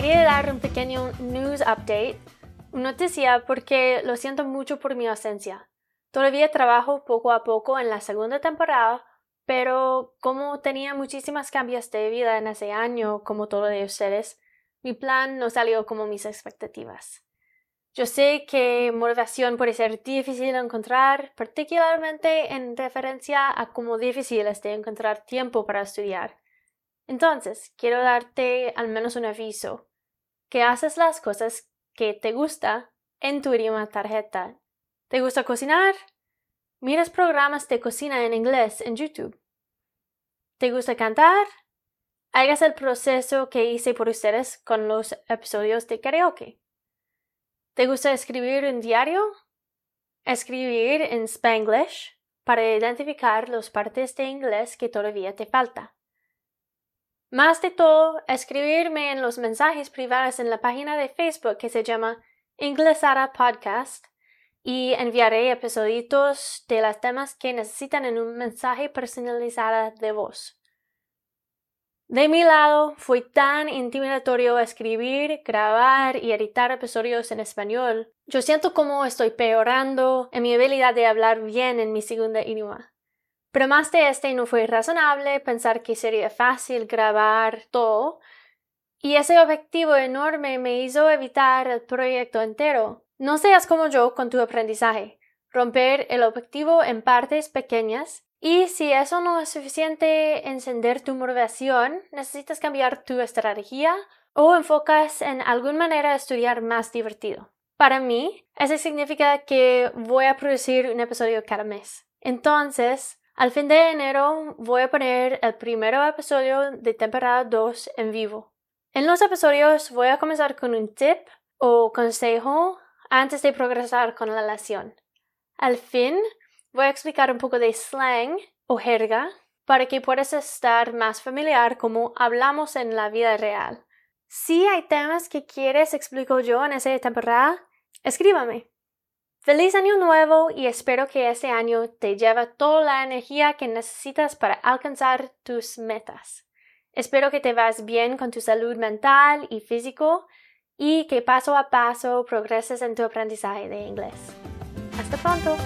quería dar un pequeño news update, noticia porque lo siento mucho por mi ausencia. Todavía trabajo poco a poco en la segunda temporada, pero como tenía muchísimas cambios de vida en ese año, como todos de ustedes, mi plan no salió como mis expectativas. Yo sé que motivación puede ser difícil de encontrar, particularmente en referencia a cómo difícil es de encontrar tiempo para estudiar. Entonces, quiero darte al menos un aviso, que haces las cosas que te gusta en tu idioma tarjeta. ¿Te gusta cocinar? Miras programas de cocina en inglés en YouTube. ¿Te gusta cantar? Hagas el proceso que hice por ustedes con los episodios de karaoke. ¿Te gusta escribir un diario? Escribir en Spanglish para identificar las partes de inglés que todavía te falta. Más de todo, escribirme en los mensajes privados en la página de Facebook que se llama Inglesara Podcast y enviaré episodios de los temas que necesitan en un mensaje personalizado de voz. De mi lado, fue tan intimidatorio escribir, grabar y editar episodios en español. Yo siento como estoy peorando en mi habilidad de hablar bien en mi segundo idioma. Pero más de este no fue razonable pensar que sería fácil grabar todo, y ese objetivo enorme me hizo evitar el proyecto entero. No seas como yo con tu aprendizaje. Romper el objetivo en partes pequeñas y si eso no es suficiente encender tu motivación, necesitas cambiar tu estrategia o enfocas en alguna manera estudiar más divertido. Para mí, eso significa que voy a producir un episodio cada mes. Entonces, al fin de enero voy a poner el primer episodio de temporada 2 en vivo. En los episodios voy a comenzar con un tip o consejo antes de progresar con la lección. Al fin, voy a explicar un poco de slang o jerga para que puedas estar más familiar como hablamos en la vida real. Si hay temas que quieres explico yo en esa temporada, escríbame. Feliz año nuevo y espero que este año te lleve toda la energía que necesitas para alcanzar tus metas. Espero que te vas bien con tu salud mental y físico y que paso a paso progreses en tu aprendizaje de inglés. Hasta pronto.